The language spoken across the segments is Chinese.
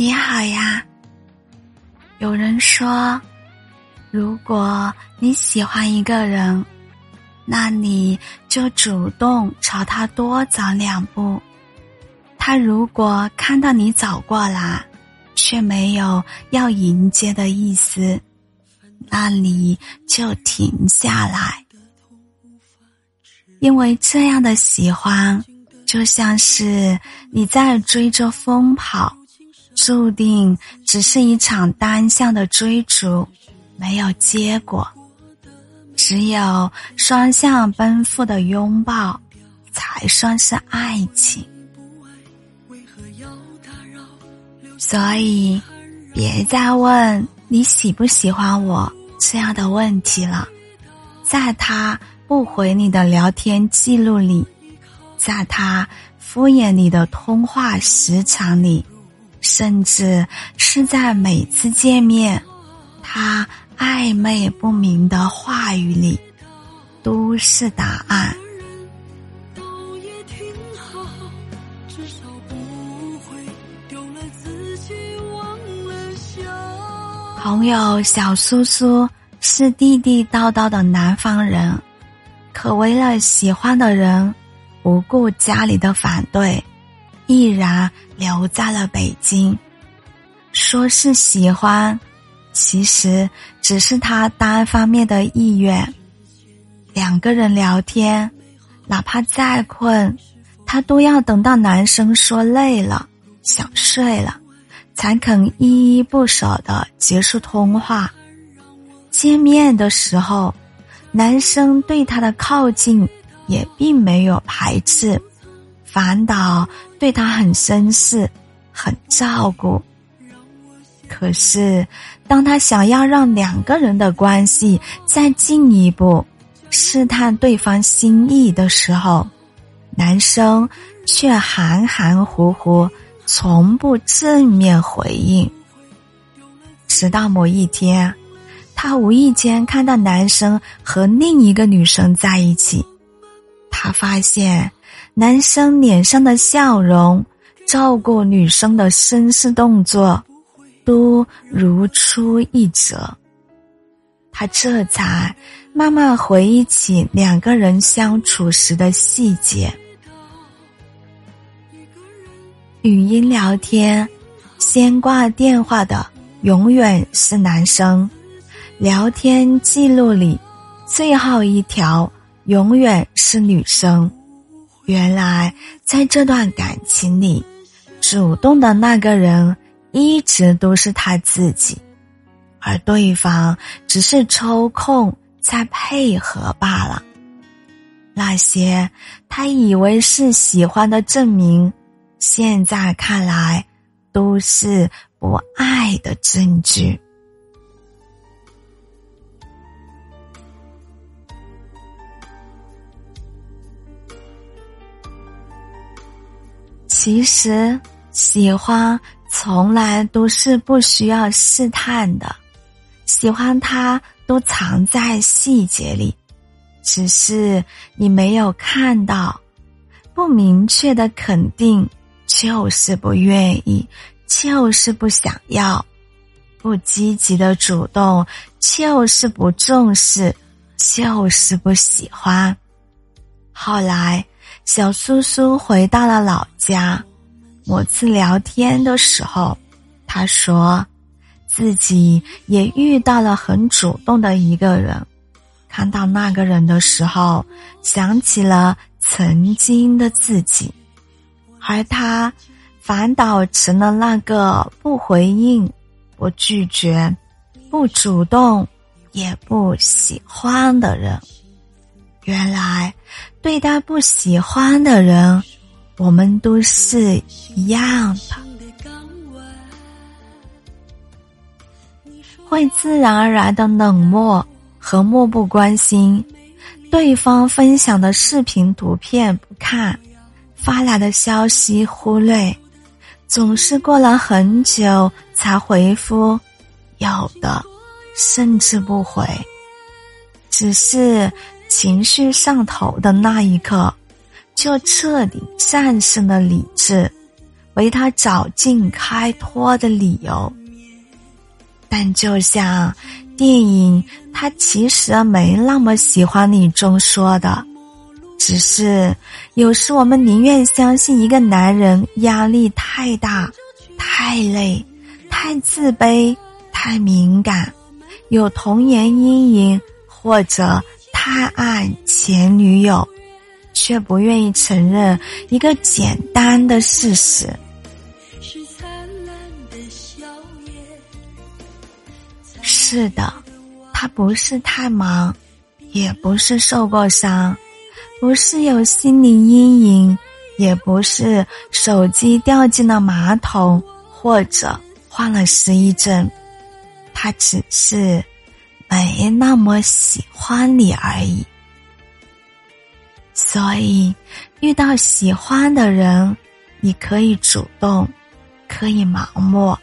你好呀。有人说，如果你喜欢一个人，那你就主动朝他多走两步。他如果看到你走过来，却没有要迎接的意思，那你就停下来，因为这样的喜欢，就像是你在追着风跑。注定只是一场单向的追逐，没有结果。只有双向奔赴的拥抱，才算是爱情。所以，别再问你喜不喜欢我这样的问题了。在他不回你的聊天记录里，在他敷衍你的通话时长里。甚至是在每次见面，他暧昧不明的话语里，都是答案。朋友小苏苏是地地道道的南方人，可为了喜欢的人，不顾家里的反对。毅然留在了北京，说是喜欢，其实只是他单方面的意愿。两个人聊天，哪怕再困，他都要等到男生说累了、想睡了，才肯依依不舍的结束通话。见面的时候，男生对他的靠近也并没有排斥。反倒对他很绅士，很照顾。可是，当他想要让两个人的关系再进一步，试探对方心意的时候，男生却含含糊糊，从不正面回应。直到某一天，他无意间看到男生和另一个女生在一起，他发现。男生脸上的笑容，照顾女生的绅士动作，都如出一辙。他这才慢慢回忆起两个人相处时的细节。语音聊天，先挂电话的永远是男生；聊天记录里，最后一条永远是女生。原来，在这段感情里，主动的那个人一直都是他自己，而对方只是抽空在配合罢了。那些他以为是喜欢的证明，现在看来都是不爱的证据。其实，喜欢从来都是不需要试探的，喜欢他都藏在细节里，只是你没有看到。不明确的肯定就是不愿意，就是不想要；不积极的主动就是不重视，就是不喜欢。后来。小苏苏回到了老家，某次聊天的时候，他说，自己也遇到了很主动的一个人，看到那个人的时候，想起了曾经的自己，而他反倒成了那个不回应、不拒绝、不主动、也不喜欢的人。原来，对待不喜欢的人，我们都是一样的，会自然而然的冷漠和漠不关心，对方分享的视频图片不看，发来的消息忽略，总是过了很久才回复，有的甚至不回，只是。情绪上头的那一刻，就彻底战胜了理智，为他找尽开脱的理由。但就像电影《他其实没那么喜欢你》中说的，只是有时我们宁愿相信一个男人压力太大、太累、太自卑、太敏感，有童年阴影，或者太爱前女友，却不愿意承认一个简单的事实。是的，他不是太忙，也不是受过伤，不是有心理阴影，也不是手机掉进了马桶或者患了失忆症，他只是没那么喜欢你而已。所以，遇到喜欢的人，你可以主动，可以盲目。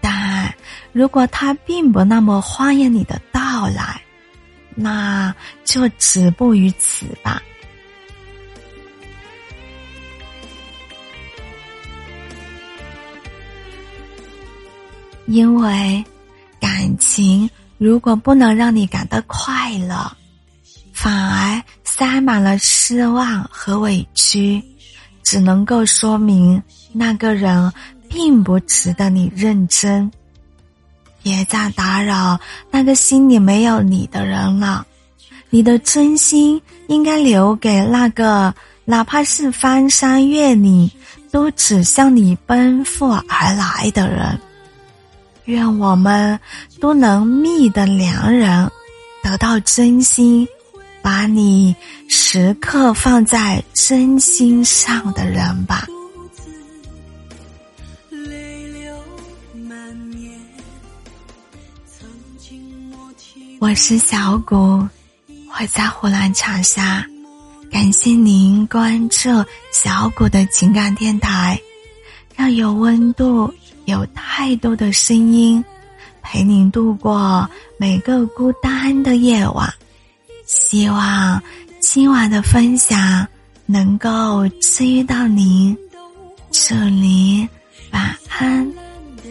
但如果他并不那么欢迎你的到来，那就止步于此吧。因为感情如果不能让你感到快乐，反而塞满了失望和委屈，只能够说明那个人并不值得你认真。别再打扰那个心里没有你的人了，你的真心应该留给那个哪怕是翻山越岭都只向你奔赴而来的人。愿我们都能觅得良人，得到真心，把你时刻放在真心上的人吧。我是小谷，我在湖南长沙，感谢您关注小谷的情感电台，让有温度有态度的声音陪您度过每个孤单的夜晚。希望今晚的分享能够治愈到您这里晚安。的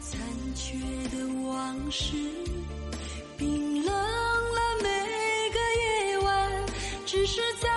残缺的往事冰冷了每个夜晚只是在